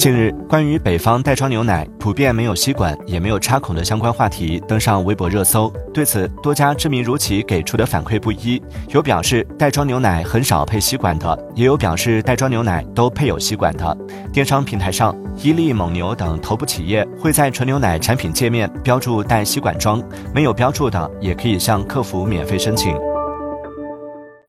近日关于北方袋装牛奶普遍没有吸管也没有插孔的相关话题登上微博热搜。对此多家知名乳企给出的反馈不一有表示袋装牛奶很少配吸管的也有表示袋装牛奶都配有吸管的。电商平台上伊利蒙牛等头部企业会在纯牛奶产品界面标注带吸管装没有标注的也可以向客服免费申请。